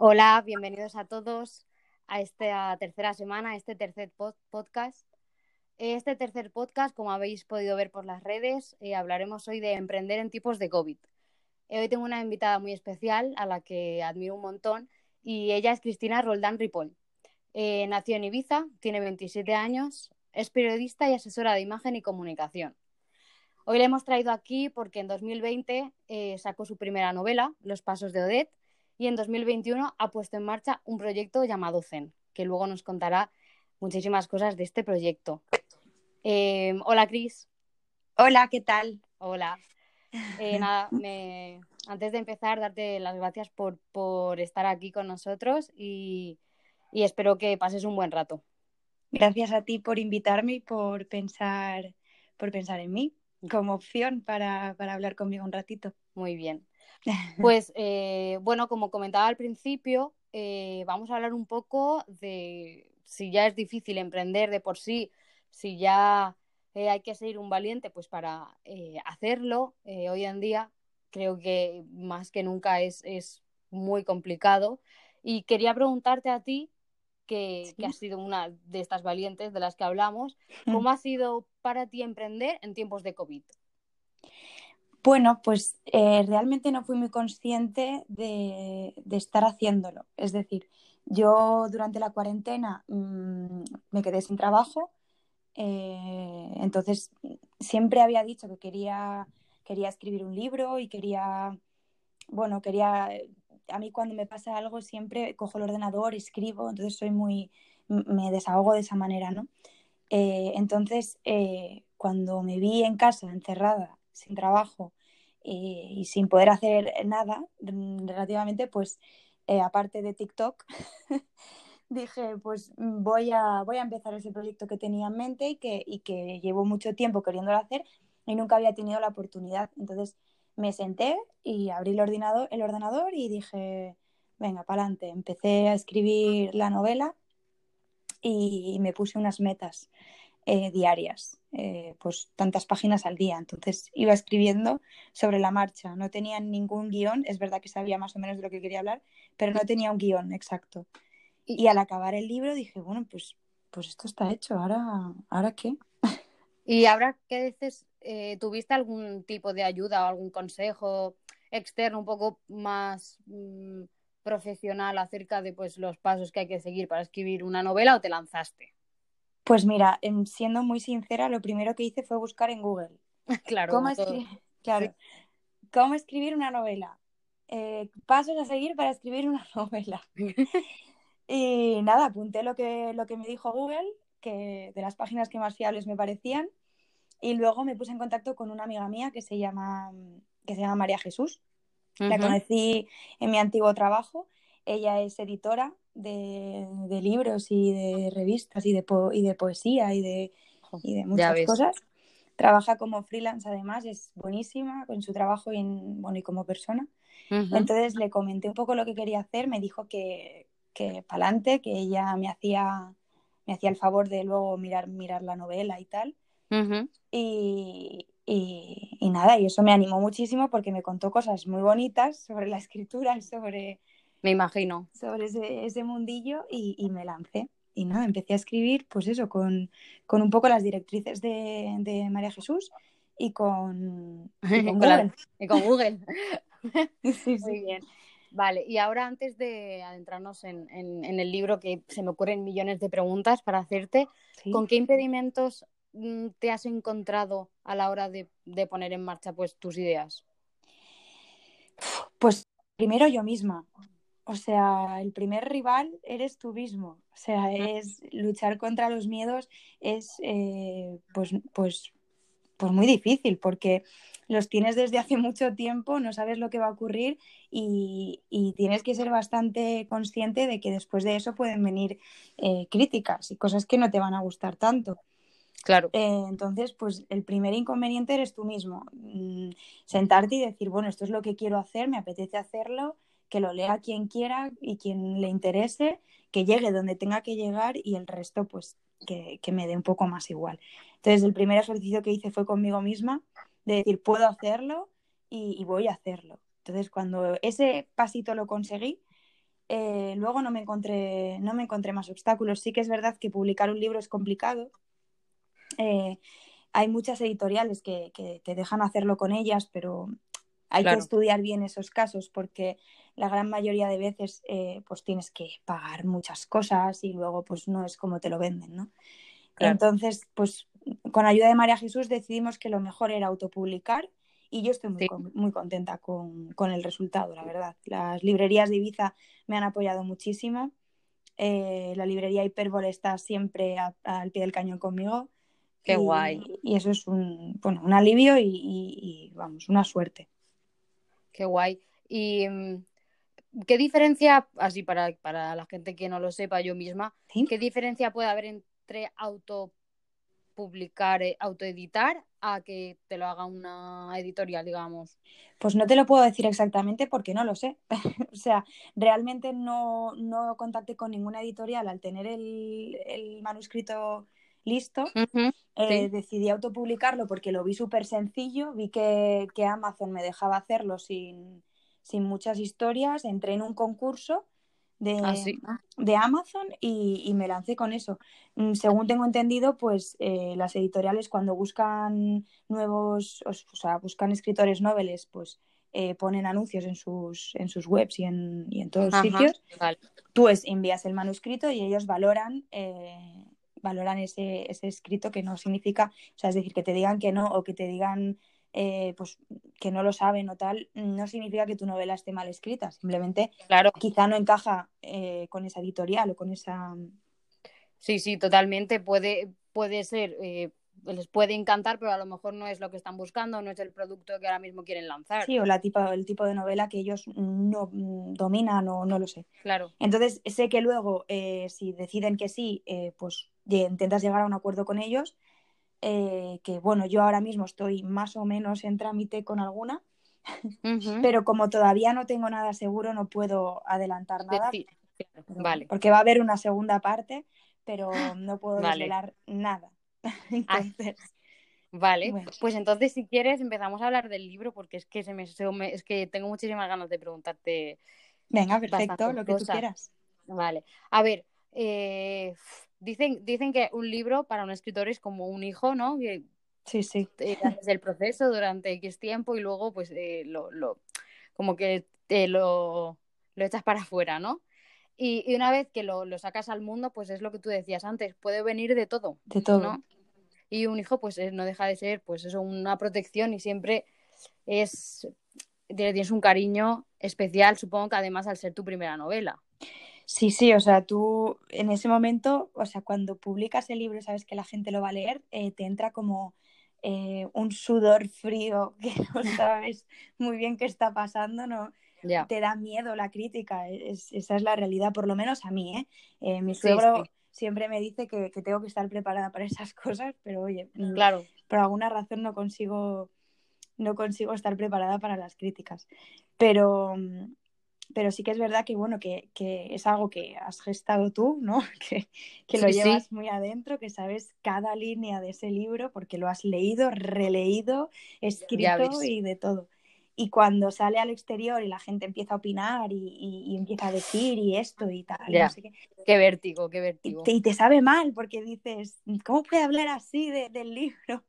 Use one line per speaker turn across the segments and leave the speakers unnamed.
Hola, bienvenidos a todos a esta tercera semana, a este tercer podcast. Este tercer podcast, como habéis podido ver por las redes, eh, hablaremos hoy de emprender en tipos de COVID. Eh, hoy tengo una invitada muy especial a la que admiro un montón y ella es Cristina Roldán Ripoll. Eh, nació en Ibiza, tiene 27 años, es periodista y asesora de imagen y comunicación. Hoy la hemos traído aquí porque en 2020 sacó su primera novela, Los Pasos de Odette, y en 2021 ha puesto en marcha un proyecto llamado Zen, que luego nos contará muchísimas cosas de este proyecto. Eh, hola, Cris.
Hola, ¿qué tal?
Hola. Eh, nada, antes de empezar, darte las gracias por, estar aquí con nosotros y, espero que pases un buen rato.
Gracias a ti por invitarme y por pensar, por pensar en mí como opción para hablar conmigo un ratito.
Muy bien. Pues eh, bueno, como comentaba al principio, eh, vamos a hablar un poco de si ya es difícil emprender de por sí, si ya eh, hay que ser un valiente pues para hacerlo. hoy en día creo que más que nunca es, es muy complicado. Y quería preguntarte a ti, que, que, has sido una de estas valientes de las que hablamos, mm. ¿cómo ha sido para ti emprender en tiempos de COVID?
Bueno, pues eh, realmente no fui muy consciente de, estar haciéndolo. Es decir, yo durante la cuarentena mm, me quedé sin trabajo, eh, entonces siempre había dicho que quería, quería escribir un libro y quería, bueno, quería, a mí cuando me pasa algo siempre cojo el ordenador, escribo, entonces soy muy, me desahogo de esa manera, ¿no? Eh, entonces, cuando me vi en casa encerrada sin trabajo y, sin poder hacer nada mm, relativamente, pues eh, aparte de TikTok, dije, pues mm, voy a, voy a empezar ese proyecto que tenía en mente y que, y que llevo mucho tiempo queriéndolo hacer y nunca había tenido la oportunidad. Entonces me senté y abrí el ordenador, el ordenador y dije, venga, para adelante. Empecé a escribir la novela y me puse unas metas. Eh, diarias, eh, pues tantas páginas al día. Entonces iba escribiendo sobre la marcha, no tenía ningún guion, es verdad que sabía más o menos de lo que quería hablar, pero no tenía un guion exacto. Y, al acabar el libro dije, bueno, pues, pues esto está hecho, ¿ahora, ¿ahora qué?
Y ahora qué dices, eh, ¿tuviste algún tipo de ayuda o algún consejo externo un poco más mm, profesional acerca de pues, los pasos que hay que seguir para escribir una novela o te lanzaste?
Pues mira, siendo muy sincera, lo primero que hice fue buscar en Google.
claro,
¿Cómo, claro. ¿Cómo escribir una novela? Eh, pasos a seguir para escribir una novela. y nada, apunté lo que, lo que me dijo Google, que de las páginas que más fiables me parecían, y luego me puse en contacto con una amiga mía que se llama, que se llama María Jesús. La conocí en mi antiguo trabajo. Ella es editora de, libros y de revistas y de, y de poesía y de, de muchas cosas. Trabaja como freelance además, es buenísima con su trabajo y, bueno, y como persona. Entonces le comenté un poco lo que quería hacer, me dijo que, que para adelante, que ella me hacía, me hacía el favor de luego mirar, mirar la novela y tal. y, y, y, nada, y eso me animó muchísimo porque me contó cosas muy bonitas sobre la escritura y sobre
me imagino.
Sobre ese, mundillo y, me lancé. Y nada, empecé a escribir, pues eso, con, un poco las directrices de, María Jesús y con,
Google. y con Google. sí, Muy bien. Vale, y ahora antes de adentrarnos en, el libro, que se me ocurren millones de preguntas para hacerte, ¿con qué impedimentos mm, te has encontrado a la hora de, de poner en marcha pues, tus ideas?
Pues primero yo misma. O sea, el primer rival eres tú mismo. O sea, es luchar contra los miedos es eh, pues, pues, pues muy difícil porque los tienes desde hace mucho tiempo, no sabes lo que va a ocurrir y, tienes que ser bastante consciente de que después de eso pueden venir eh, críticas y cosas que no te van a gustar tanto.
Claro.
Eh, entonces, pues el primer inconveniente eres tú mismo. Mm, sentarte y decir, bueno, esto es lo que quiero hacer, me apetece hacerlo que lo lea quien quiera y quien le interese, que llegue donde tenga que llegar y el resto pues que, me dé un poco más igual. Entonces el primer ejercicio que hice fue conmigo misma, de decir, puedo hacerlo y, voy a hacerlo. Entonces cuando ese pasito lo conseguí, eh, luego no me, encontré, no me encontré más obstáculos. Sí que es verdad que publicar un libro es complicado. Eh, hay muchas editoriales que, que, te dejan hacerlo con ellas, pero hay que estudiar bien esos casos porque la gran mayoría de veces eh, pues tienes que pagar muchas cosas y luego pues no es como te lo venden, ¿no? Entonces, pues con ayuda de María Jesús decidimos que lo mejor era autopublicar y yo estoy muy, muy contenta con, el resultado, la verdad. Las librerías de Ibiza me han apoyado muchísimo. Eh, la librería Hiperbole está siempre al pie del cañón conmigo.
Qué guay.
Y eso es un, bueno, un alivio y, vamos, una suerte.
Qué guay. ¿Y mm, qué diferencia, así para, para la gente que no lo sepa yo misma, qué diferencia puede haber entre auto publicar, eh, autoeditar, a que te lo haga una editorial, digamos?
Pues no te lo puedo decir exactamente porque no lo sé. o sea, realmente no, no, contacté con ninguna editorial al tener el, manuscrito listo. Eh, decidí autopublicarlo porque lo vi súper sencillo, vi que, que, Amazon me dejaba hacerlo sin, sin muchas historias, entré en un concurso Ah, de, Amazon y, me lancé con eso. Mm, según tengo entendido, pues eh, las editoriales cuando buscan nuevos, o, sea, buscan escritores noveles, pues eh, ponen anuncios en sus, en sus webs y en, y en todos los sitios. Tú envías el manuscrito y ellos valoran, eh, valoran ese, ese escrito que no significa, o sea, es decir, que te digan que no o que te digan eh, pues que no lo saben o tal, no significa que tu novela esté mal escrita, simplemente
claro.
quizá no encaja eh, con esa editorial o con esa...
Sí, sí, totalmente. Puede, puede ser, eh, les puede encantar, pero a lo mejor no es lo que están buscando, no es el producto que ahora mismo quieren lanzar.
Sí, o la tipo, el tipo de novela que ellos no mm, dominan o no lo sé.
Claro.
Entonces, sé que luego, si deciden que sí, pues intentas llegar a un acuerdo con ellos eh, que bueno, yo ahora mismo estoy más o menos en trámite con alguna, pero como todavía no tengo nada seguro, no puedo adelantar nada.
vale.
Porque va a haber una segunda parte, pero no puedo desvelar nada.
Ah, vale, pues entonces si quieres empezamos a hablar del libro porque es que se me, es que tengo muchísimas ganas de preguntarte.
Venga, perfecto, lo que tú quieras.
Vale, a ver, eh, Dicen, dicen que un libro para un escritor es como un hijo, ¿no? Que
sí, sí.
haces el proceso durante X tiempo y luego pues eh, lo, lo, como que te lo, lo echas para afuera, ¿no? Y, y, una vez que lo, lo, sacas al mundo, pues es lo que tú decías antes, puede venir de todo.
De todo.
¿no? Y un hijo, pues no deja de ser, pues eso, una protección y siempre es, tienes un cariño especial, supongo que además al ser tu primera novela.
Sí, sí, o sea, tú en ese momento, o sea, cuando publicas el libro sabes que la gente lo va a leer, eh, te entra como eh, un sudor frío que no sabes muy bien qué está pasando, ¿no? Te da miedo la crítica, esa es la realidad, por lo menos a mí, ¿eh? eh mi suegro siempre me dice que, que, tengo que estar preparada para esas cosas, pero oye,
mm, claro.
por alguna razón no consigo, no consigo estar preparada para las críticas. Pero, mm, pero sí que es verdad que, bueno, que, que es algo que has gestado tú, ¿no? Que, que lo llevas muy adentro, que sabes cada línea de ese libro porque lo has leído, releído, escrito y de todo. Y cuando sale al exterior y la gente empieza a opinar y, y, empieza a decir y esto y tal. No sé qué.
qué. vértigo, qué vértigo.
Y te, sabe mal porque dices, ¿cómo puede hablar así de, del libro?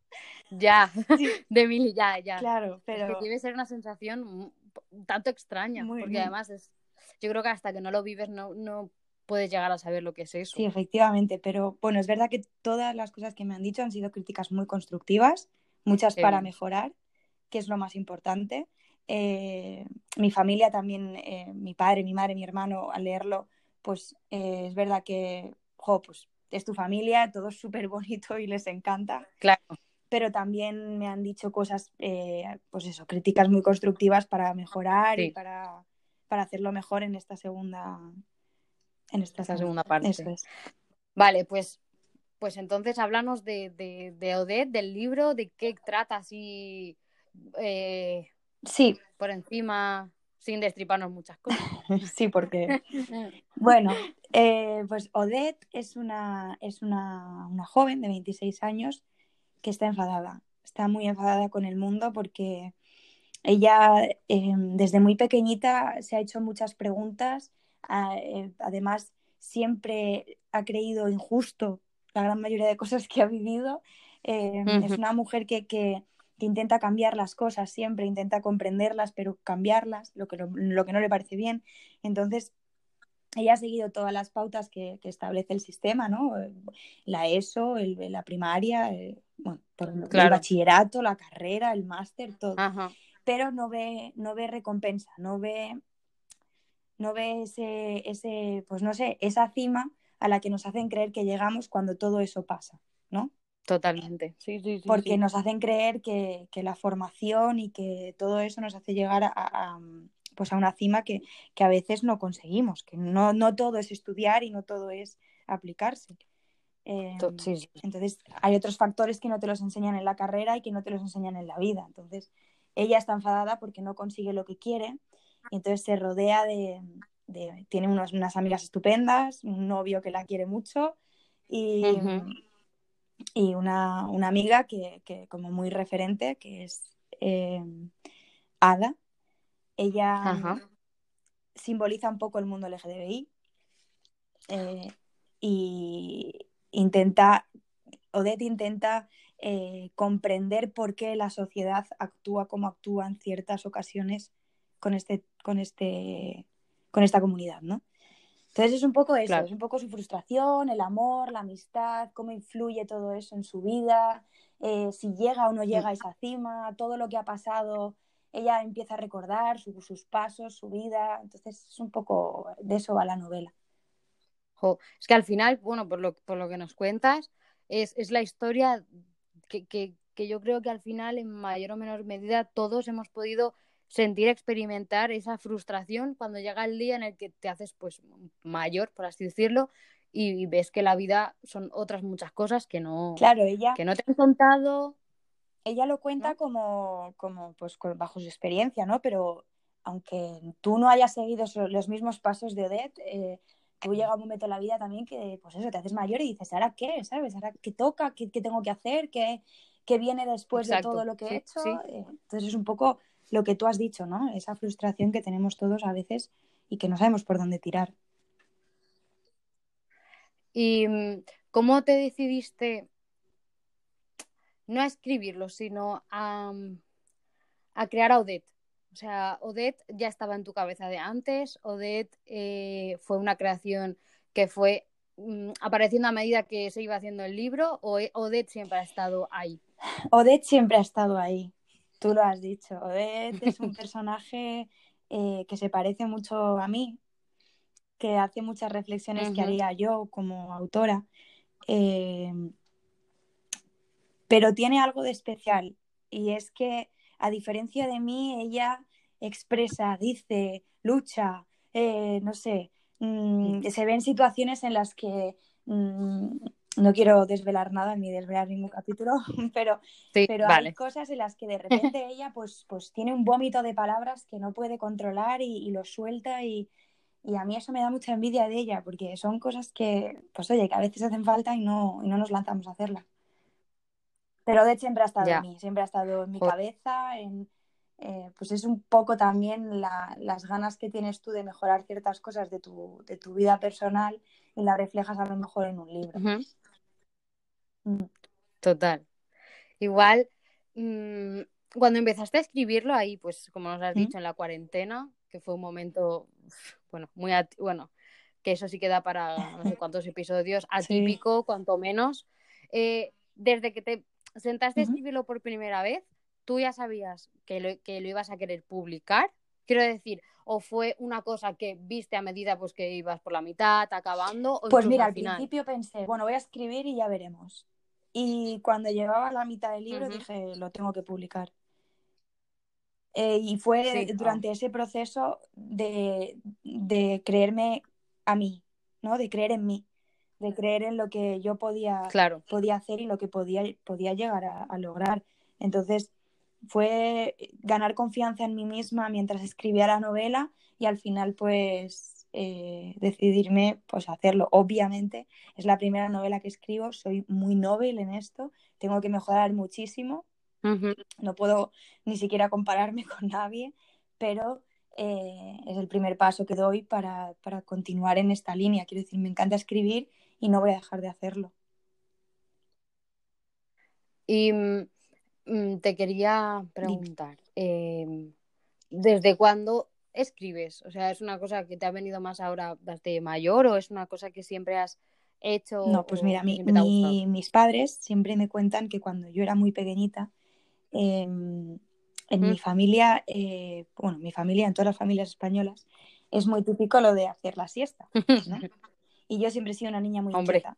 Ya, de mil, ya, ya.
Claro, pero.
que debe ser una sensación tanto extraña, porque además es, yo creo que hasta que no lo vives no, no puedes llegar a saber lo que es eso.
Sí, efectivamente, pero bueno, es verdad que todas las cosas que me han dicho han sido críticas muy constructivas, muchas para mejorar, que es lo más importante. Eh, mi familia también, eh, mi padre, mi madre, mi hermano, al leerlo, pues eh, es verdad que, jo, pues es tu familia, todo es súper bonito y les encanta.
Claro
pero también me han dicho cosas, eh, pues eso, críticas muy constructivas para mejorar y para, hacerlo mejor en esta segunda, en esta,
segunda parte. Vale, pues, pues entonces háblanos de, de, de, Odette, del libro, de qué trata así eh,
sí.
por encima, sin destriparnos muchas cosas.
sí, porque, bueno, eh, pues Odette es una, es una, una joven de 26 años que está enfadada. Está muy enfadada con el mundo porque ella eh, desde muy pequeñita se ha hecho muchas preguntas, eh, además siempre ha creído injusto la gran mayoría de cosas que ha vivido. Eh, es una mujer que, que, que, intenta cambiar las cosas siempre, intenta comprenderlas, pero cambiarlas, lo que, lo, lo que no le parece bien. Entonces, ella ha seguido todas las pautas que, que, establece el sistema, ¿no? La ESO, el, la primaria, el, bueno, por, claro. el bachillerato, la carrera, el máster, todo.
Ajá.
Pero no ve, no ve recompensa, no ve, no ve ese, ese, pues no sé, esa cima a la que nos hacen creer que llegamos cuando todo eso pasa, ¿no?
Totalmente, sí, sí, sí.
Porque
sí.
nos hacen creer que, que, la formación y que todo eso nos hace llegar a, a pues a una cima que, que, a veces no conseguimos, que no, no todo es estudiar y no todo es aplicarse. Eh,
sí, sí.
Entonces, hay otros factores que no te los enseñan en la carrera y que no te los enseñan en la vida. Entonces, ella está enfadada porque no consigue lo que quiere y entonces se rodea de, de tiene unos, unas amigas estupendas, un novio que la quiere mucho y, uh -huh. y una, una, amiga que, que, como muy referente, que es eh, Ada. Ella
Ajá.
simboliza un poco el mundo LGTBI eh, y intenta, Odette intenta eh, comprender por qué la sociedad actúa como actúa en ciertas ocasiones con este, con este, con esta comunidad, ¿no? Entonces es un poco eso,
Claro.
es un poco su frustración, el amor, la amistad, cómo influye todo eso en su vida, eh, si llega o no llega a esa cima, todo lo que ha pasado, ella empieza a recordar su- sus pasos, su vida, entonces es un poco de eso va la novela.
Jo, Es que al final, bueno, por lo, por lo que nos cuentas, es, es la historia que, que, que yo creo que al final, en mayor o menor medida, todos hemos podido sentir, experimentar esa frustración cuando llega el día en el que te haces pues mayor, por así decirlo, y ves que la vida son otras muchas cosas que no,
Claro, ella,
que no te han contado.
Ella lo cuenta
¿No?
como, como pues bajo su experiencia, ¿no? Pero aunque tú no hayas seguido los mismos pasos de Odette, eh, tú llega un momento en la vida también que, pues eso, te haces mayor y dices, ¿ahora qué? ¿Sabes? ¿Ahora qué toca? ¿Qué, qué tengo que hacer? ¿Qué, qué viene después de todo lo que he hecho?
sí.
Eh, entonces es un poco lo que tú has dicho, ¿no? Esa frustración que tenemos todos a veces y que no sabemos por dónde tirar.
¿Y mm, cómo te decidiste no a escribirlo, sino a, a crear a Odette? O sea, Odette ya estaba en tu cabeza de antes, Odette eh, fue una creación que fue mm, apareciendo a medida que se iba haciendo el libro, o e- Odette siempre ha estado ahí.
Odette siempre ha estado ahí, tú lo has dicho. Odette es un personaje eh, que se parece mucho a mí, que hace muchas reflexiones que haría yo como autora, eh, pero tiene algo de especial y es que a diferencia de mí, ella expresa, dice, lucha, eh, no sé, mm, se ven situaciones en las que mm, no quiero desvelar nada ni desvelar ningún capítulo, pero,
Sí,
pero hay cosas en las que de repente ella pues, pues tiene un vómito de palabras que no puede controlar y, y lo suelta y, y a mí eso me da mucha envidia de ella porque son cosas que, pues oye, que a veces hacen falta y no, y no nos lanzamos a hacerlas. Pero Odette siempre ha estado en mí, siempre ha estado en mi cabeza, en, eh, pues es un poco también la- las ganas que tienes tú de mejorar ciertas cosas de tu, de tu vida personal y las reflejas a lo mejor en un libro. Mm.
Total. Igual, mm, cuando empezaste a escribirlo ahí, pues como nos has
¿Mm?
dicho, en la cuarentena, que fue un momento, bueno, muy, bueno, que eso sí queda para no sé cuántos episodios,
Sí.
atípico, cuanto menos. Eh, desde que te sentaste a escribirlo por primera vez, ¿tú ya sabías que lo, que lo ibas a querer publicar? Quiero decir, ¿o fue una cosa que viste a medida pues que ibas por la mitad, acabando, o
Pues mira,
al final?
principio pensé, bueno, voy a escribir y ya veremos. Y cuando llevaba la mitad del libro dije, lo tengo que publicar. Eh, y fue
Sí,
durante ese proceso de, de creerme a mí, ¿no? De creer en mí, de creer en lo que yo podía,
claro.
podía hacer y lo que podía, podía llegar a, a lograr. Entonces fue ganar confianza en mí misma mientras escribía la novela y al final pues eh, decidirme pues a hacerlo. Obviamente es la primera novela que escribo, soy muy novel en esto, tengo que mejorar muchísimo, No puedo ni siquiera compararme con nadie, pero eh, es el primer paso que doy para, para continuar en esta línea. Quiero decir, me encanta escribir y no voy a dejar de hacerlo.
Y mm, mm, te quería preguntar, em, ¿desde cuándo escribes? O sea, ¿es una cosa que te ha venido más ahora desde mayor o es una cosa que siempre has hecho?
No, pues mira, mis padres siempre me cuentan que cuando yo era muy pequeñita, em, en mi familia, eh, bueno, mi familia, en todas las familias españolas, es muy típico lo de hacer la siesta. y yo siempre he sido una niña muy inquieta,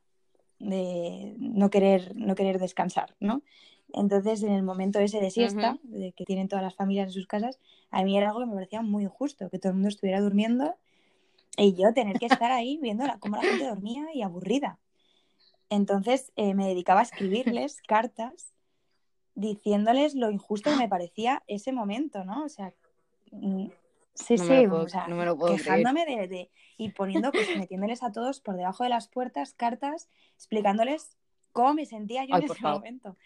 de no querer, no querer descansar, ¿no? Entonces, en el momento ese de siesta, de que tienen todas las familias en sus casas, a mí era algo que me parecía muy injusto, que todo el mundo estuviera durmiendo y yo tener que estar ahí viendo cómo la gente dormía y aburrida. Entonces, eh, me dedicaba a escribirles cartas diciéndoles lo injusto que me parecía ese momento, ¿no? O sea, sí, sí, o sea, quejándome de, y poniendo, pues metiéndoles a todos por debajo de las puertas cartas, explicándoles cómo me sentía yo en ese momento.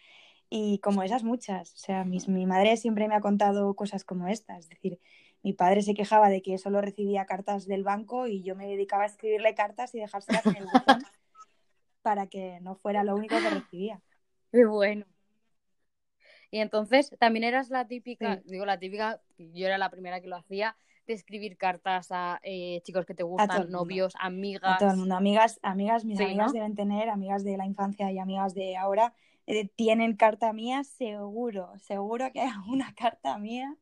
Y como esas muchas, o sea, mi madre siempre me ha contado cosas como estas, es decir, mi padre se quejaba de que solo recibía cartas del banco y yo me dedicaba a escribirle cartas y dejárselas en el buzón para que no fuera lo único que recibía.
Qué bueno. Y entonces también eras la típica, digo la típica, yo era la primera que lo hacía, de escribir cartas a eh, chicos que te gustan, novios, amigas.
A todo el mundo, amigas, amigas, mis amigas deben tener, amigas de la infancia y amigas de ahora, eh, tienen carta mía, seguro, seguro que hay una carta mía.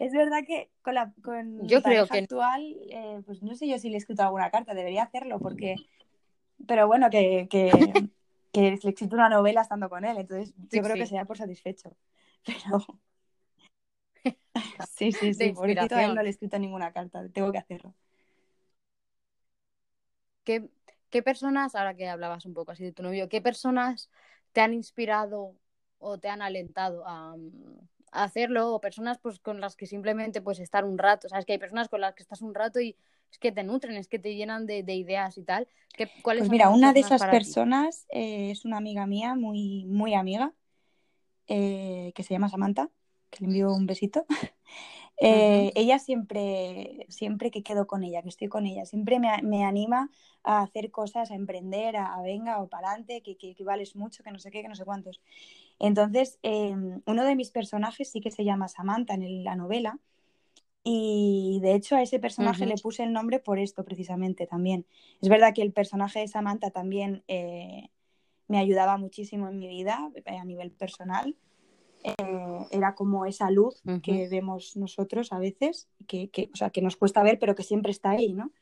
Es verdad que con la con
yo creo que...
actual, eh, pues no sé yo si le he escrito alguna carta, debería hacerlo porque, pero bueno, que, que, que le escrito una novela estando con él, entonces yo creo que se da por satisfecho. Pero sí, sí, sí, por eso todavía no le he escrito ninguna carta, tengo que hacerlo.
¿Qué, ¿Qué personas, ahora que hablabas un poco así de tu novio, qué personas te han inspirado o te han alentado a, hacerlo o personas pues con las que simplemente pues estar un rato, sabes que hay personas con las que estás un rato y es que te nutren, es que te llenan de, ideas y tal. ¿Qué, ¿cuáles
pues mira, una de esas personas eh, es una amiga mía, muy, muy amiga, eh, que se llama Samantha, que le envío un besito. Eh, ella siempre, siempre que quedo con ella, que estoy con ella, siempre me, anima a hacer cosas, a emprender, a, venga o para adelante, que, que, vales mucho, que no sé qué, que no sé cuántos. Entonces, em, uno de mis personajes sí que se llama Samantha en la novela. Y de hecho a ese personaje le puse el nombre por esto precisamente también. Es verdad que el personaje de Samantha también eh, me ayudaba muchísimo en mi vida eh, a nivel personal eh, era como esa luz que vemos nosotros a veces, que, o sea, que nos cuesta ver, pero que siempre está ahí, ¿no?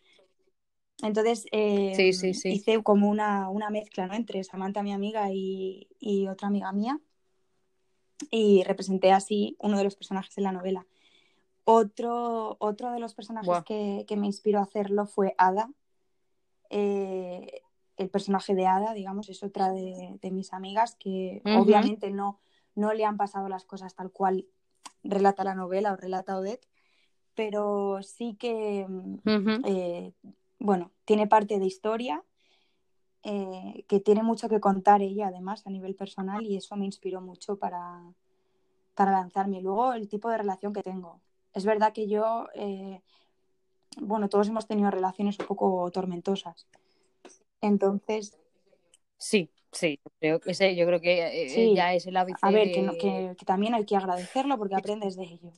Entonces eh, hice como una, mezcla ¿no? entre Samantha, mi amiga, y, otra amiga mía, y representé así uno de los personajes de la novela. Otro, otro de los personajes que, me inspiró a hacerlo fue Ada. Eh, el personaje de Ada, digamos, es otra de, mis amigas que obviamente no, no le han pasado las cosas tal cual relata la novela o relata Odette, pero sí que, eh, bueno, tiene parte de historia, eh, que tiene mucho que contar ella además a nivel personal y eso me inspiró mucho para, para lanzarme. Luego el tipo de relación que tengo. Es verdad que yo, eh, bueno, todos hemos tenido relaciones un poco tormentosas. Entonces...
Sí, Sí, creo que sé, yo creo que eh, ya es el hábito.
A ver, que, también hay que agradecerlo porque aprendes de ello.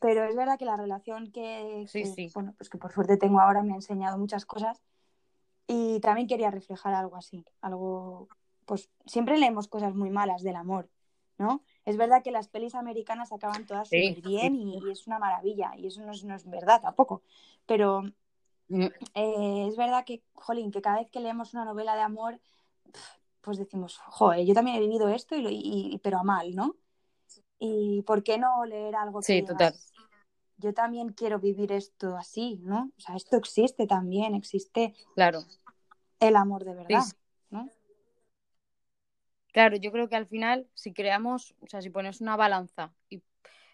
Pero es verdad que la relación que, bueno, pues que por suerte tengo ahora me ha enseñado muchas cosas y también quería reflejar algo así, algo, pues siempre leemos cosas muy malas del amor, ¿no? Es verdad que las pelis americanas acaban todas súper bien y, es una maravilla y eso no es, no es verdad tampoco, pero mm. eh, es verdad que, jolín, que cada vez que leemos una novela de amor pues decimos, joder, yo también he vivido esto, y, pero a mal, ¿no? ¿Y por qué no leer algo que
Sí, total.
Yo también quiero vivir esto así, ¿no? O sea, esto existe también, existe
claro.
El amor de verdad, ¿no?
Claro, yo creo que al final, si creamos, o sea, si pones una balanza y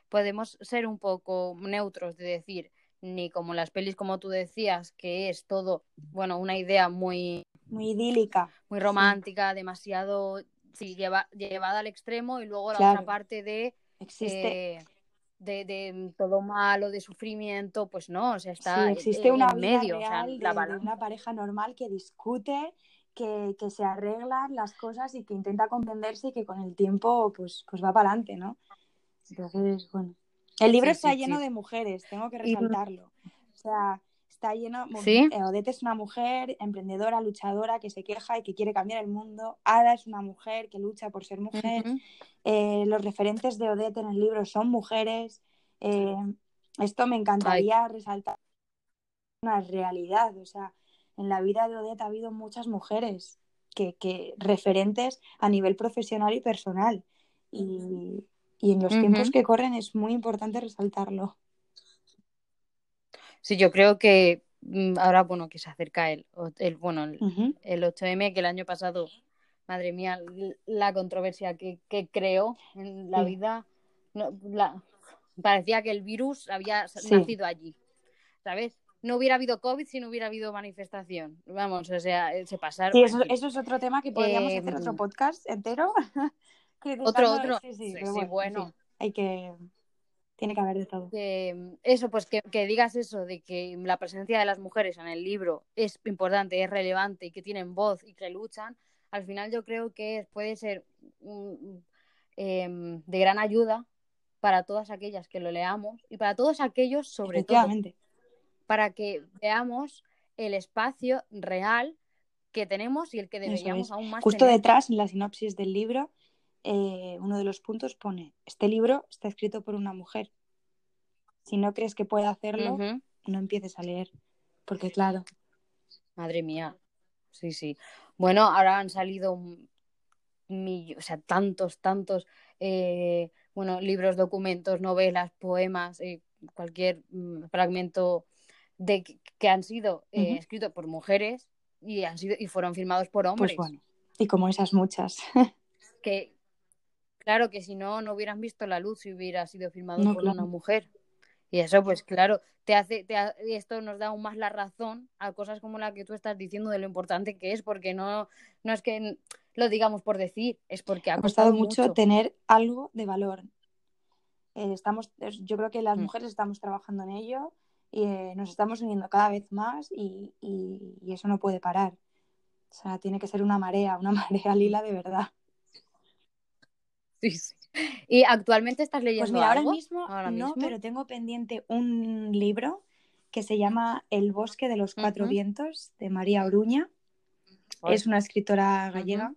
podemos ser un poco neutros de decir, ni como las pelis como tú decías, que es todo, bueno, una idea muy
muy idílica.
Muy romántica, demasiado sí, lleva, llevada al extremo y luego la
Claro.
otra parte de,
Existe,
eh, de, de todo malo, de sufrimiento, pues no, o sea,
sí,
está
existe
en,
una
en
vida
medio, o sea, la
de, de una pareja normal que discute, que, que se arreglan las cosas y que intenta comprenderse y que con el tiempo pues, pues va para adelante, ¿no? Entonces, bueno. El libro
Sí,
está
sí,
lleno de mujeres, tengo que resaltarlo. O sea, está lleno.
¿Sí?
Odette es una mujer emprendedora, luchadora, que se queja y que quiere cambiar el mundo. Ada es una mujer que lucha por ser mujer. Eh, los referentes de Odette en el libro son mujeres. Eh, esto me encantaría resaltar una realidad. O sea, en la vida de Odette ha habido muchas mujeres que, que referentes a nivel profesional y personal. Y, y en los tiempos que corren es muy importante resaltarlo.
Sí, yo creo que mm, ahora, bueno, que se acerca el, el bueno, el,
Ujú.
el 8M, que el año pasado, madre mía, la controversia que, que creó en la
Sí.
vida, no, la- parecía que el virus había
Sí.
nacido allí, ¿sabes? No hubiera habido COVID si no hubiera habido manifestación. Vamos, o sea, eh, se pasaron.
Sí, eso, es otro tema que podríamos
Eh,
hacer otro podcast entero.
Otro, otro.
Sí, sí,
Sí,
pero
sí,
bueno, hay que. Tiene que haber de todo.
que mm, eso, pues que, que digas eso, de que la presencia de las mujeres en el libro es importante, es relevante y que tienen voz y que luchan, al final yo creo que puede ser em, de gran ayuda para todas aquellas que lo leamos y para todos aquellos, sobre todo, para que veamos el espacio real que tenemos y el que deberíamos
es.
aún más
Justo
tener.
detrás, en la sinopsis del libro, eh, uno de los puntos pone: Este libro está escrito por una mujer. Si no crees que puede hacerlo, no empieces a leer. Porque, claro,
Madre mía. Sí, sí. Bueno, ahora han salido un o sea, tantos, tantos, eh, bueno, libros, documentos, novelas, poemas, eh, cualquier mm, fragmento de que, han sido escritos por mujeres y han sido y fueron firmados por
pues
hombres.
bueno. Y como esas muchas.
Que claro que si no no hubieran visto la luz si hubiera sido firmado
No,
por
claro.
una mujer. Y eso, pues claro, te hace, te ha- y esto nos da aún más la razón a cosas como la que tú estás diciendo de lo importante que es, porque no, no es que lo digamos por decir, es porque ha
ha costado
costado
mucho
mucho.
tener algo de valor. Eh, estamos, es- yo creo que las
Mm.
mujeres estamos trabajando en ello y eh, nos estamos uniendo cada vez más y, y- y eso no puede parar. O sea, tiene que ser una marea, una marea lila de verdad.
Sí, sí. ¿Y actualmente estás leyendo
Pues mira, ahora
algo?
mismo
Ahora
no,
mismo.
pero tengo pendiente un libro que se llama El bosque de los cuatro vientos de María Oruña. Es una escritora gallega.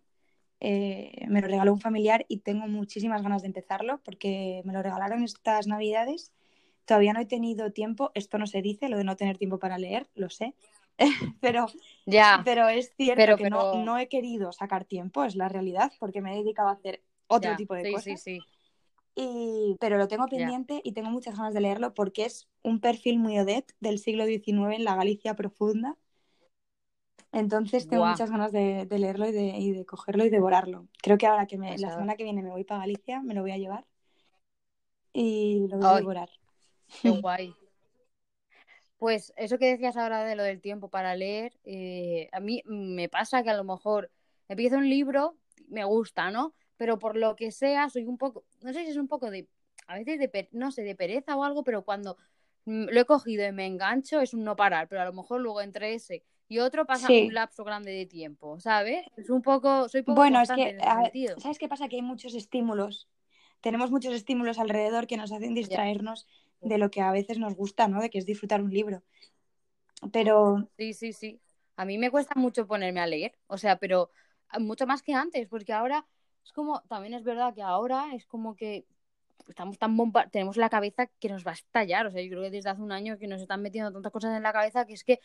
Eh, me lo regaló un familiar y tengo muchísimas ganas de empezarlo porque me lo regalaron estas navidades. Todavía no he tenido tiempo, esto no se dice, lo de no tener tiempo para leer, lo sé, pero,
Ya,
pero es cierto
Pero-
que no, no he querido sacar tiempo, es la realidad, porque me he dedicado a hacer otro tipo de
sí,
cosas.
sí, sí.
Y, pero lo tengo pendiente y tengo muchas ganas de leerlo porque es un perfil muy Odette del siglo XIX en la Galicia profunda. Entonces tengo muchas ganas de, de leerlo y de, y de cogerlo y devorarlo. Creo que ahora que me, la semana que viene me voy para Galicia, me lo voy a llevar y lo voy a devorar.
Qué guay. Pues eso que decías ahora de lo del tiempo para leer, eh, a mí me pasa que a lo mejor empiezo un libro, me gusta, ¿no? Pero por lo que sea, soy un poco, no sé si es un poco de, a veces de, no sé, de pereza o algo, pero cuando mm, lo he cogido y me engancho es un no parar, pero a lo mejor luego entre ese y otro pasa
Sí.
un lapso grande de tiempo, ¿sabes? Es un poco, soy poco
Bueno, es que, ver. ¿sabes qué pasa? Que hay muchos estímulos. Tenemos muchos estímulos alrededor que nos hacen distraernos de lo que a veces nos gusta, ¿no? De que es disfrutar un libro. Pero
Sí, sí, sí. A mí me cuesta mucho ponerme a leer, o sea, pero mucho más que antes, porque ahora es como, también es verdad que ahora es como que estamos tan bomba, tenemos la cabeza que nos va a estallar, o sea, yo creo que desde hace un año que nos están metiendo tantas cosas en la cabeza que es que,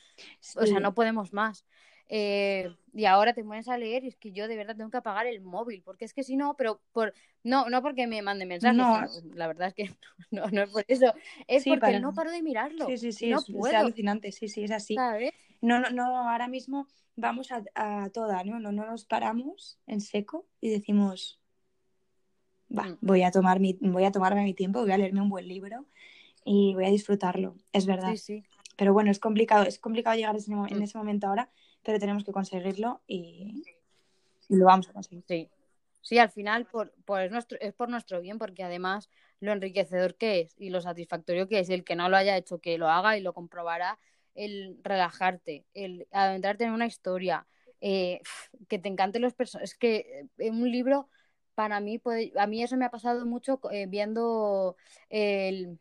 o sea, no podemos más. Eh, y ahora te pones a leer y es que yo de verdad tengo que apagar el móvil, porque es que si no, pero por no, no porque me manden mensajes,
No.
la verdad es que no, no es por eso, es
Sí,
porque
para-
no paro de mirarlo.
Sí, sí, sí,
no
es, es
puedo,
alucinante, sí, sí, es así.
¿sabes?
No, no, no, ahora mismo vamos a, a toda, ¿no? ¿no? No nos paramos en seco y decimos, va,
Mm.
voy a tomar mi, voy a tomarme mi tiempo, voy a leerme un buen libro y voy a disfrutarlo, es verdad.
Sí, sí.
Pero bueno, es complicado, es complicado llegar a ese en
Mm.
ese momento ahora, pero tenemos que conseguirlo y, y lo vamos a conseguir.
Sí, Sí, al final por, por es, nuestro, es por nuestro bien, porque además lo enriquecedor que es y lo satisfactorio que es, el que no lo haya hecho, que lo haga y lo comprobará, el relajarte, el adentrarte en una historia, eh, que te encanten los personajes. Es que en eh, un libro, para mí, puede, a mí eso me ha pasado mucho eh, viendo el,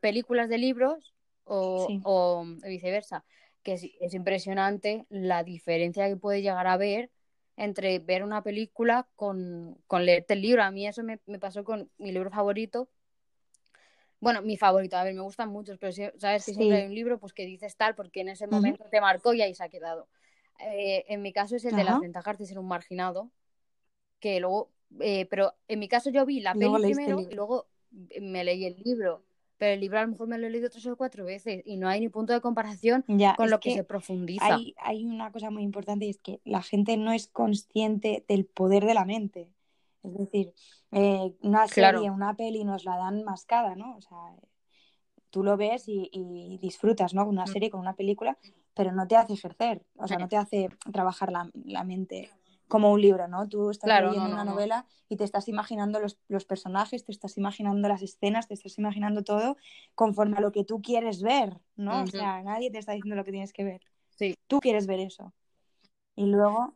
películas de libros o,
Sí.
o viceversa, que es, es impresionante la diferencia que puede llegar a ver entre ver una película con, con leerte el libro. A mí eso me, me pasó con mi libro favorito. Bueno, mi favorito, a ver, me gustan muchos, pero sí- sabes que siempre hay un libro pues que dices tal porque en ese momento te marcó y ahí se ha quedado. Eh, en mi caso es el de las ventajas de ser un marginado, que luego, eh, pero en mi caso yo vi la peli primero y luego me leí el libro, pero el libro a lo mejor me lo he leído tres o cuatro veces y no hay ni punto de comparación
Ya,
con lo que
que
se profundiza.
hay, hay una cosa muy importante y es que la gente no es consciente del poder de la mente. Es decir, eh, una
Claro.
serie, una peli nos la dan mascada, ¿no? O sea, tú lo ves y, y disfrutas, ¿no? Con una
Mm.
serie, con una película, pero no te hace ejercer, o sea, no te hace trabajar la, la mente como un libro, ¿no? Tú estás
Claro,
leyendo
no,
una
no, no.
novela y te estás imaginando los, los personajes, te estás imaginando las escenas, te estás imaginando todo conforme a lo que tú quieres ver, ¿no? O sea, nadie te está diciendo lo que tienes que ver.
Sí.
Tú quieres ver eso. Y luego,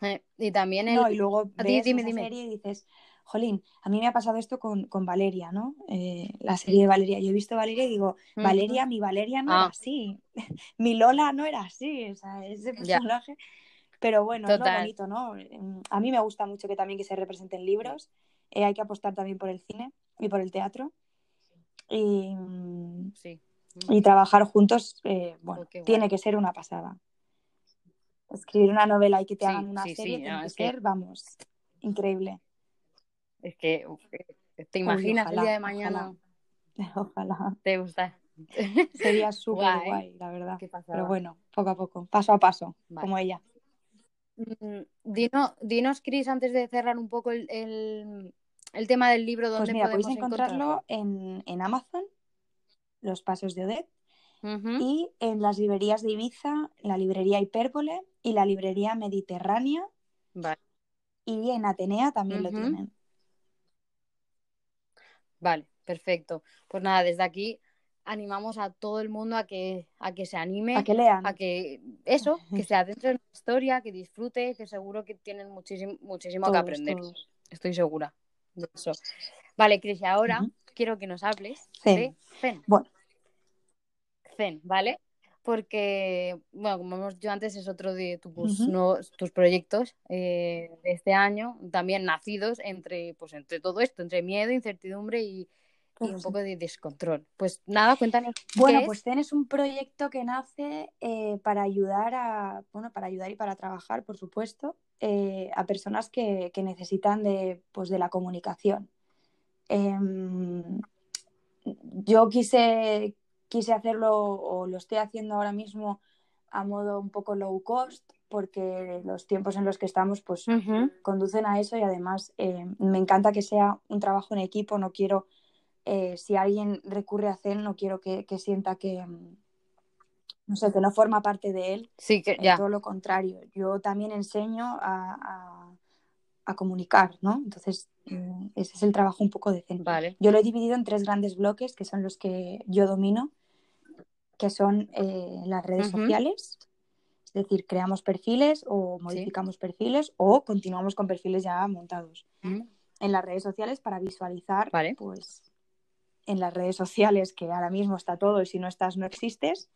Eh, Y también el...
no, y luego
ti,
ves
dime,
esa
dime.
serie y dices, jolín, a mí me ha pasado esto con, con Valeria, ¿no? Eh, la serie de Valeria. Yo he visto Valeria y digo. Valeria, mi Valeria no
Ah.
era así. mi Lola no era así. O sea, ese
Ya.
Pero bueno, es lo bonito, ¿no? A mí me gusta mucho que también que se representen libros. Eh, hay que apostar también por el cine y por el teatro. Y,
Sí.
y trabajar juntos, eh, bueno,
Oh, guay.
tiene que ser una pasada. Escribir una novela y que te
Sí,
hagan una
sí,
serie tiene
no,
que ser, vamos, increíble.
Es que eh, te
Uy,
imaginas
ojalá,
el día de mañana.
Ojalá.
Te gusta.
Sería súper
Guay.
guay, la verdad. Pero bueno, poco a poco, paso a paso,
Vale.
como ella.
Mm, Dino, dinos, Cris, antes de cerrar un poco el, el, el tema del libro,
Pues
¿dónde
mira,
podemos
podéis encontrarlo en, en Amazon, Los Pasos de Odette, y en las librerías de Ibiza, la librería Hipérbole y la librería Mediterránea,
Vale,
y en Atenea también lo tienen.
vale, perfecto. Pues nada, desde aquí animamos a todo el mundo a que, a que se anime,
A que lean.
a que eso, que se adentre en la historia, que disfrute, que seguro que tienen muchísimo, muchísimo que aprender.
todos.
Estoy segura de eso. Vale, Cris, y ahora quiero que nos hables
Zen.
de Zen.
Bueno,
Zen, ¿vale? Porque, bueno, como hemos dicho antes, es otro de tus,
Ujú.
nuevos- tus proyectos eh, de este año, también nacidos entre, pues, entre todo esto, entre miedo, incertidumbre y, y un
Pues sí.
poco de descontrol. Pues nada, cuéntanos.
Bueno,
qué
pues
es.
Un proyecto que nace eh, para ayudar a, bueno, para ayudar y para trabajar, por supuesto, eh, a personas que, que necesitan de, pues, de la comunicación. Em, yo quise, quise hacerlo, o lo estoy haciendo ahora mismo a modo un poco low cost, porque los tiempos en los que estamos, pues conducen a eso y además eh, me encanta que sea un trabajo en equipo, no quiero, eh, si alguien recurre a Zen, no quiero que, que sienta que, mm, no sé, que no forma parte de él,
Sí, que
eh,
ya.
todo lo contrario, yo también enseño a, a- a comunicar, ¿no? Entonces, mm, ese es el trabajo un poco de Zen.
Vale.
Yo lo he dividido en tres grandes bloques, que son los que yo domino, que son eh, las redes sociales, es decir, creamos perfiles o modificamos perfiles o continuamos con perfiles ya montados
Ujú.
en las redes sociales para visualizar,
Vale.
pues, en las redes sociales, que ahora mismo está todo y si no estás no existes,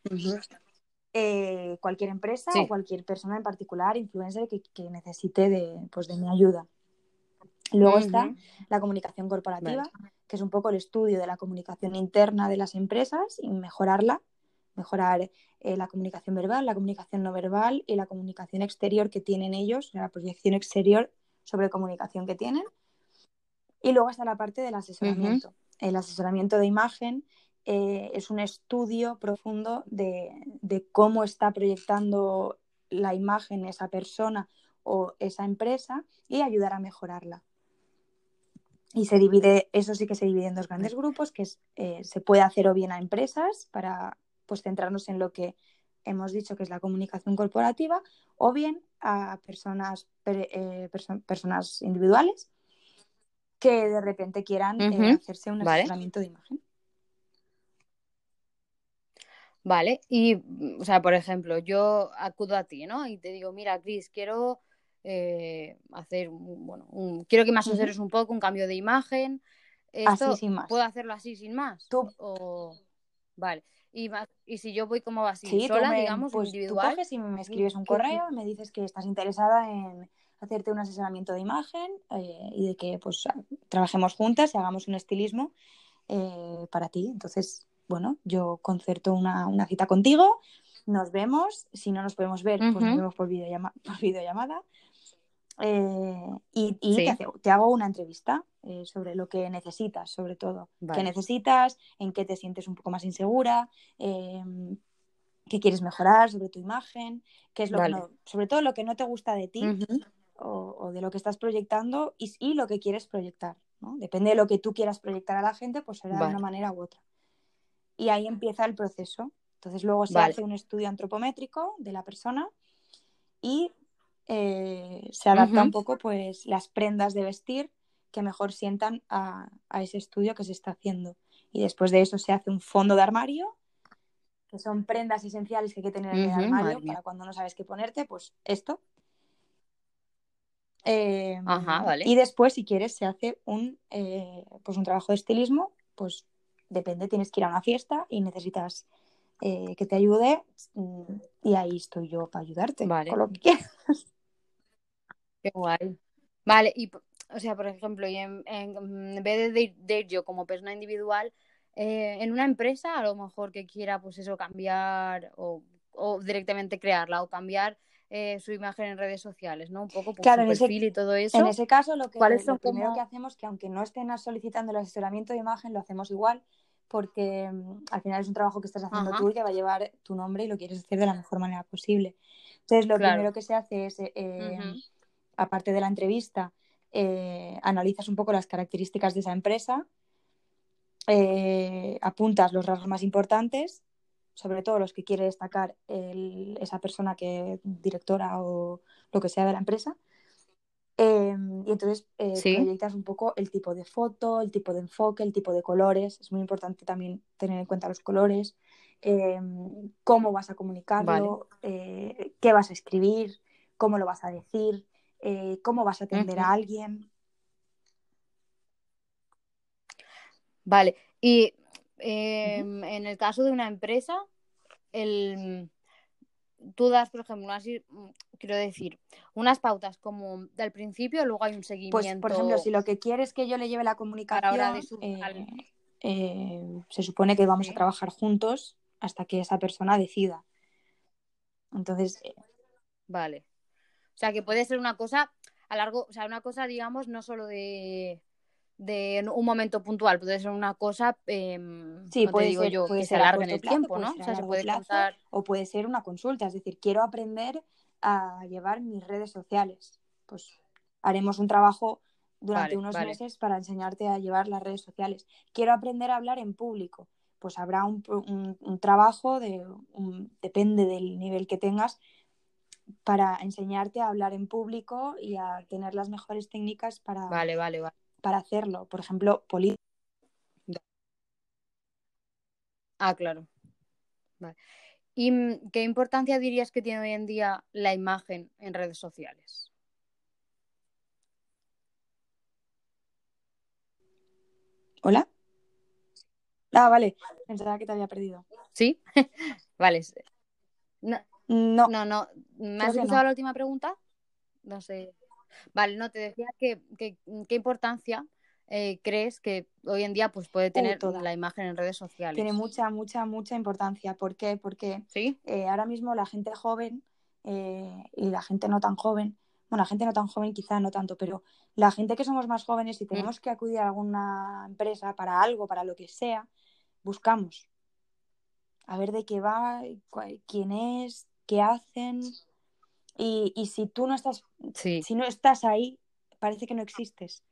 eh, cualquier empresa
Sí.
o cualquier persona en particular, influencer, que, que necesite de, pues, de mi ayuda. Luego está la comunicación corporativa, que es un poco el estudio de la comunicación interna de las empresas y mejorarla, mejorar eh, la comunicación verbal, la comunicación no verbal y la comunicación exterior que tienen ellos, la proyección exterior sobre comunicación que tienen. Y luego está la parte del asesoramiento. El asesoramiento de imagen eh, es un estudio profundo de, cómo está proyectando la imagen esa persona o esa empresa y ayudar a mejorarla. Y se divide, eso sí que se divide en dos grandes grupos, que eh, se puede hacer o bien a empresas para pues centrarnos en lo que hemos dicho que es la comunicación corporativa, o bien a personas, eh, personas individuales que de repente quieran eh, hacerse un asesoramiento de imagen.
Vale, y, o sea, por ejemplo, yo acudo a ti, ¿no? Y te digo, mira, Cris, quiero eh, hacer, bueno, quiero que me asesores un poco, un cambio de imagen.
así sin más.
¿Puedo hacerlo así sin más? Tú... Vale. Y, y si yo voy como así, sola, digamos,
pues
individual.
Tú coges y me escribes un correo, me dices que estás interesada en hacerte un asesoramiento de imagen eh, y de que pues trabajemos juntas y hagamos un estilismo eh, para ti. Entonces, bueno, yo concerto una, cita contigo, nos vemos, si no nos podemos ver, pues nos vemos por, videollamada, por videollamada eh, y, te, hago una entrevista eh, sobre lo que necesitas, sobre todo. ¿Qué necesitas? ¿En qué te sientes un poco más insegura? Em, ¿Qué quieres mejorar sobre tu imagen? ¿Qué es lo que sobre todo lo que no te gusta de ti o, de lo que estás proyectando y, lo que quieres proyectar. Depende de lo que tú quieras proyectar a la gente, pues será de una manera u otra. Y ahí empieza el proceso. Entonces luego se hace un estudio antropométrico de la persona y eh, se adapta un poco pues las prendas de vestir que mejor sientan a, ese estudio que se está haciendo. Y después de eso se hace un fondo de armario, que son prendas esenciales que hay que tener en el armario para cuando no sabes qué ponerte, pues esto. Em, y después, si quieres, se hace un, eh, pues un trabajo de estilismo, pues depende, tienes que ir a una fiesta y necesitas eh, que te ayude mm, y ahí estoy yo para ayudarte con lo que quieras.
Qué guay. Vale, y o sea, por ejemplo, y en, vez de ir, yo como persona individual, eh, en una empresa, a lo mejor que quiera, pues eso, cambiar o, directamente crearla o cambiar eh, su imagen en redes sociales, ¿no? Un poco pues, su perfil y todo eso.
En ese caso, lo, que, lo primero que hacemos, que aunque no estén solicitando el asesoramiento de imagen, lo hacemos igual, porque mm, al final es un trabajo que estás haciendo tú y que va a llevar tu nombre y lo quieres hacer de la mejor manera posible. Entonces, lo primero que se hace es eh, aparte de la entrevista, eh, analizas un poco las características de esa empresa, eh, apuntas los rasgos más importantes, sobre todo los que quiere destacar esa persona que directora o lo que sea de la empresa. Em, y entonces eh, proyectas un poco el tipo de foto, el tipo de enfoque, el tipo de colores. Es muy importante también tener en cuenta los colores, em, cómo vas a comunicarlo, qué vas a escribir, cómo lo vas a decir, eh, cómo vas a atender a alguien.
Vale, y em, en el caso de una empresa, el, tú das, por ejemplo, mm, quiero decir, unas pautas como del principio, luego hay un seguimiento. Pues,
por ejemplo, si lo que quieres es que yo le lleve la comunicación, eh, eh, se supone que vamos a trabajar juntos hasta que esa persona decida. Entonces.
Vale. O sea, que puede ser una cosa a largo, o sea, una cosa, digamos, no solo de, un momento puntual, puede ser una cosa, em,
sí, puede digo ser, yo, que se alargue en el tiempo, ¿no? O sea, se puede O puede ser una consulta, es decir, quiero aprender a llevar mis redes sociales. Pues haremos un trabajo durante unos meses para enseñarte a llevar las redes sociales. Quiero aprender a hablar en público. Pues habrá un, trabajo, de, depende del nivel que tengas, para enseñarte a hablar en público y a tener las mejores técnicas para,
vale, vale,
para hacerlo. Por ejemplo, política.
Ah, claro. ¿Y mm, qué importancia dirías que tiene hoy en día la imagen en redes sociales?
¿Hola? Ah, vale. Pensaba que te había perdido.
¿Sí? vale. No,
no.
No, no. ¿Me has escuchado la última pregunta? No sé. Vale, no, te decía que, qué importancia eh, crees que hoy en día pues puede uh, tener toda. la imagen en redes sociales.
Tiene mucha, mucha, mucha importancia. ¿Por qué? Porque eh, ahora mismo la gente joven eh, y la gente no tan joven, bueno, la gente no tan joven quizá no tanto, pero la gente que somos más jóvenes y mm. tenemos que acudir a alguna empresa para algo, para lo que sea, buscamos a ver de qué va, quién es, qué hacen. Y, si tú no estás, si no estás ahí, parece que no existes.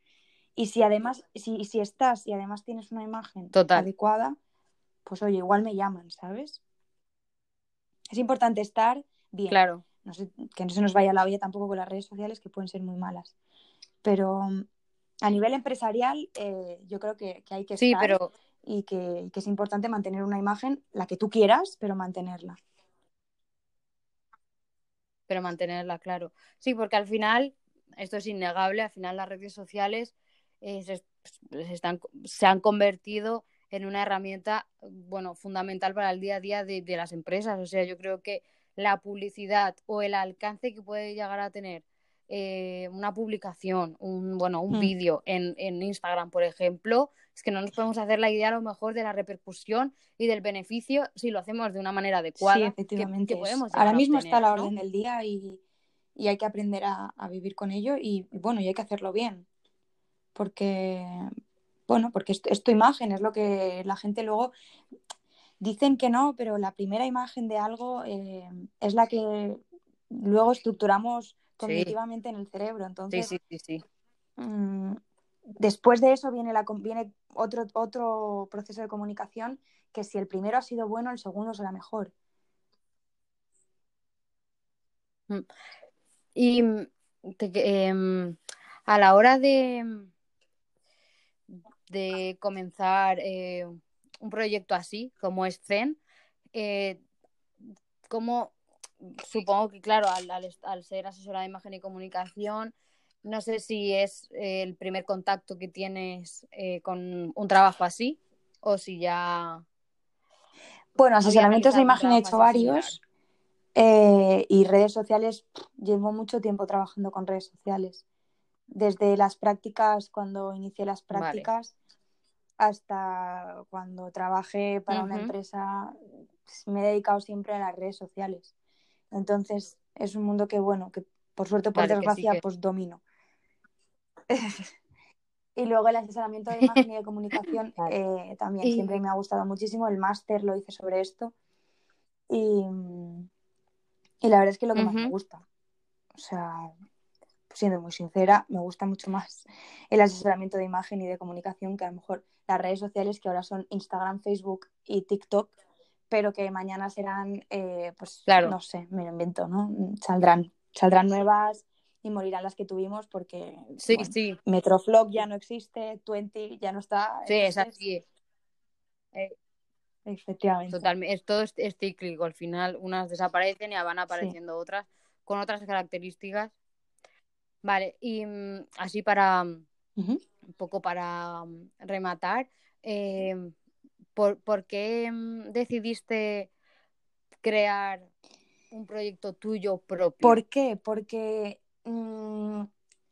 Y si además, si, si estás y además tienes una imagen adecuada, pues oye, igual me llaman, ¿sabes? Es importante estar bien.
Claro.
no sé, que no se nos vaya la olla tampoco con las redes sociales, que pueden ser muy malas. Pero mm, a nivel empresarial, eh, yo creo que, hay que
sí, pero...
y, que, y que es importante mantener una imagen, la que tú quieras, pero mantenerla.
Pero mantenerla, claro. Sí, porque al final, esto es innegable, al final las redes sociales eh, se, están, se han convertido en una herramienta, bueno, fundamental para el día a día de, las empresas. O sea, yo creo que la publicidad o el alcance que puede llegar a tener eh, una publicación, un, bueno, un hmm. vídeo en, en, Instagram, por ejemplo, es que no nos podemos hacer la idea a lo mejor de la repercusión y del beneficio si lo hacemos de una manera adecuada. Sí,
efectivamente. Ahora mismo está a la orden del día y, y, hay que aprender a, a, vivir con ello y, bueno, y hay que hacerlo bien. Porque, bueno, porque es, tu imagen, es lo que la gente luego dicen que no, pero la primera imagen de algo eh, es la que luego estructuramos cognitivamente en el cerebro. Entonces,
sí, sí, sí,
mm, después de eso viene, la, viene otro, otro proceso de comunicación que si el primero ha sido bueno, el segundo será mejor.
Mm. Y em, a la hora de, de comenzar eh, un proyecto así, como es Zen, eh, como supongo que, claro, al, ser asesora de imagen y comunicación, no sé si es eh, el primer contacto que tienes con un trabajo así o si ya...
Bueno, asesoramientos de imagen he hecho varios y redes sociales, llevo mucho tiempo trabajando con redes sociales. Desde las prácticas, cuando inicié las prácticas, hasta cuando trabajé para una empresa, me he dedicado siempre a las redes sociales. Entonces, es un mundo que, bueno, que por suerte, por desgracia, pues domino. y luego el asesoramiento de imagen y de comunicación eh, también siempre me ha gustado muchísimo. El máster lo hice sobre esto. Y, y la verdad es que lo que más me gusta. O sea, siendo muy sincera, me gusta mucho más el asesoramiento de imagen y de comunicación que a lo mejor las redes sociales que ahora son Instagram, Facebook y TikTok, pero que mañana serán, eh, pues, no sé, me lo invento, ¿no? Saldrán, saldrán nuevas y morirán las que tuvimos porque
sí, sí.
Metroflog ya no existe, Twenty ya no está.
Sí, es así.
Eh, Efectivamente.
Totalmente, todo es, cíclico. Al final, unas desaparecen y van apareciendo otras con otras características Vale, y mm, así para mm, un poco para mm, rematar, eh, ¿por, qué decidiste crear un proyecto tuyo propio?
¿Por qué? Porque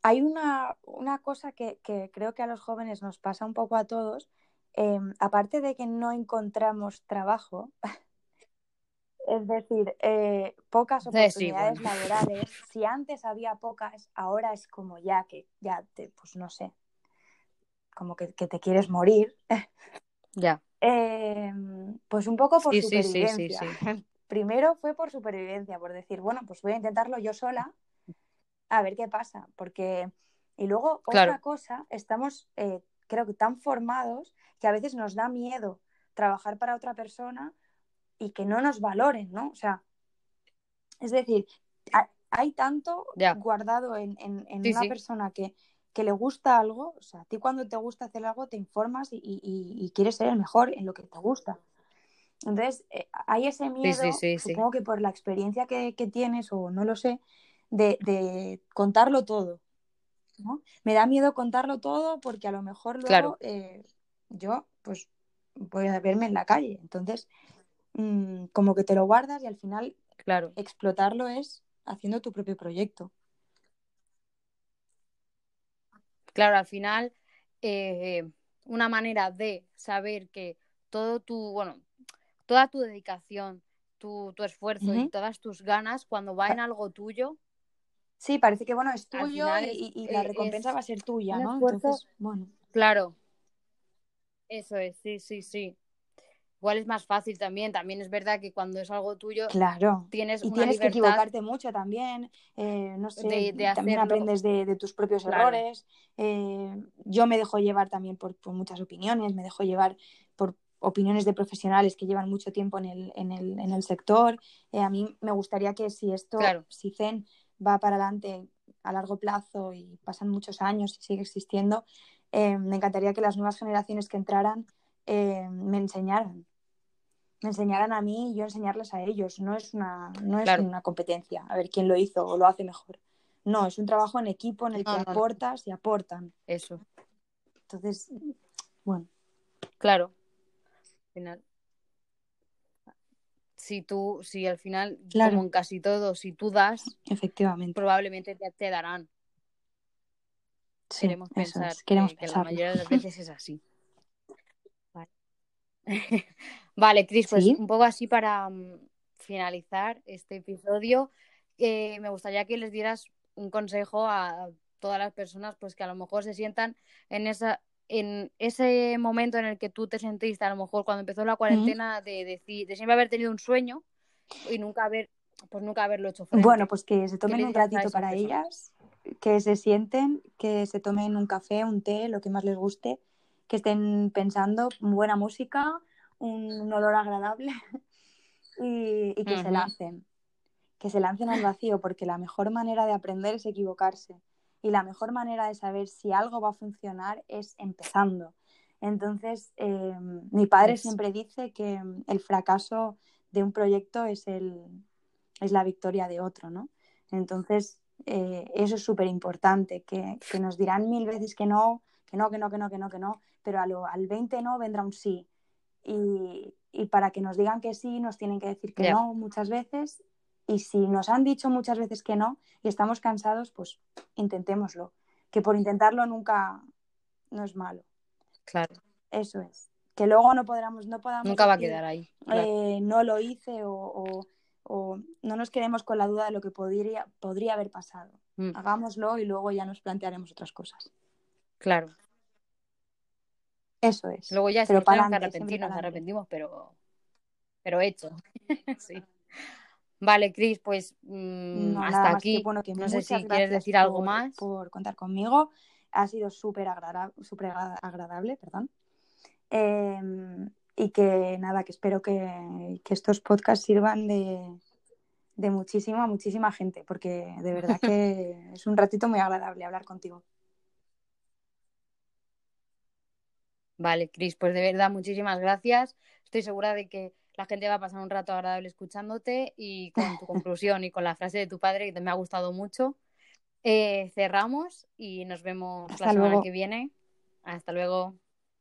hay una, cosa que, creo que a los jóvenes nos pasa un poco a todos. Em, aparte de que no encontramos trabajo, Es decir, eh, pocas oportunidades laborales. Si antes había pocas, ahora es como ya que, ya te, pues no sé, como que, te quieres morir.
Ya.
Em, pues un poco por supervivencia. Primero fue por supervivencia, por decir, bueno, pues voy a intentarlo yo sola, a ver qué pasa. Porque, y luego otra cosa, estamos, eh, creo que tan formados que a veces nos da miedo trabajar para otra persona y que no nos valoren, ¿no? O sea, es decir, hay tanto guardado en, una persona que, le gusta algo, o sea, a ti cuando te gusta hacer algo te informas y, quieres ser el mejor en lo que te gusta. Entonces, eh, hay ese miedo, supongo que por la experiencia que, tienes, o no lo sé, de, contarlo todo. ¿no? Me da miedo contarlo todo porque a lo mejor luego eh, yo, pues, voy a verme en la calle. Entonces, Mm, como que te lo guardas y al final
claro.
explotarlo es haciendo tu propio proyecto.
Claro, al final, eh, una manera de saber que todo tu, bueno, toda tu dedicación, tu, esfuerzo y todas tus ganas, cuando va en algo tuyo.
Sí, parece que bueno, es tuyo y, la recompensa va a ser tuya, ¿no? Entonces, bueno.
Claro. Eso es, sí, sí, sí igual es más fácil también. También es verdad que cuando es algo tuyo,
claro.
tienes
y tienes que equivocarte mucho también. Eh, no sé, también aprendes de, tus propios errores. Eh, yo me dejo llevar también por, muchas opiniones, me dejo llevar por opiniones de profesionales que llevan mucho tiempo en el, en el, en el sector. Eh, a mí me gustaría que si esto, si Zen va para adelante a largo plazo y pasan muchos años y sigue existiendo, me encantaría que las nuevas generaciones que entraran eh, me enseñaran. Me enseñaran a mí y yo enseñarles a ellos. No es una, no es una competencia, a ver quién lo hizo o lo hace mejor. No, es un trabajo en equipo en el que aportas y aportan.
Eso.
Entonces, bueno.
Claro. Al final. Si tú, si al final, como en casi todo, si tú das,
efectivamente,
probablemente te, darán.
queremos pensar queremos
que, la mayoría de las veces es así. Vale, vale Cris, pues un poco así para mm, finalizar este episodio, eh, me gustaría que les dieras un consejo a todas las personas pues que a lo mejor se sientan en esa en ese momento en el que tú te sentiste a lo mejor cuando empezó la cuarentena de decir de siempre haber tenido un sueño y nunca haber pues nunca haberlo hecho frente.
Bueno, pues que se tomen un ratito para ellas, que se sienten, que se tomen un café, un té, lo que más les guste, que estén pensando buena música, un, olor agradable y, que se lancen que se lancen al vacío, porque la mejor manera de aprender es equivocarse y la mejor manera de saber si algo va a funcionar es empezando. Entonces, eh, mi padre siempre dice que el fracaso de un proyecto es, el, es la victoria de otro, ¿no? Entonces, eh, eso es súper importante, que, nos dirán mil veces que no, que no, que no, que no, que no, que no, pero al 20 no vendrá un sí. Y, para que nos digan que sí, nos tienen que decir que no muchas veces y si nos han dicho muchas veces que no y estamos cansados, pues intentémoslo. Que por intentarlo nunca no es malo.
Claro.
Eso es. Que luego no podamos, no podamos.
Nunca va a quedar ahí.
Eh, no lo hice o, no nos quedemos con la duda de lo que podría, podría haber pasado. Mm. Hagámoslo y luego ya nos plantearemos otras cosas.
Claro.
Eso es.
Luego ya pero para arrepentirnos, nos arrepentimos, pero, pero hecho. sí. Vale, Cris, pues mm, hasta aquí. no sé si quieres decir algo más.
Por contar conmigo. Ha sido súper agradable, perdón. Em, y que nada, que espero que, estos podcasts sirvan de, de muchísima, muchísima gente, porque de verdad que es un ratito muy agradable hablar contigo.
Vale, Cris, pues de verdad, muchísimas gracias. Estoy segura de que la gente va a pasar un rato agradable escuchándote y con tu conclusión y con la frase de tu padre que me ha gustado mucho. Eh, cerramos y nos vemos la semana que viene. Hasta luego.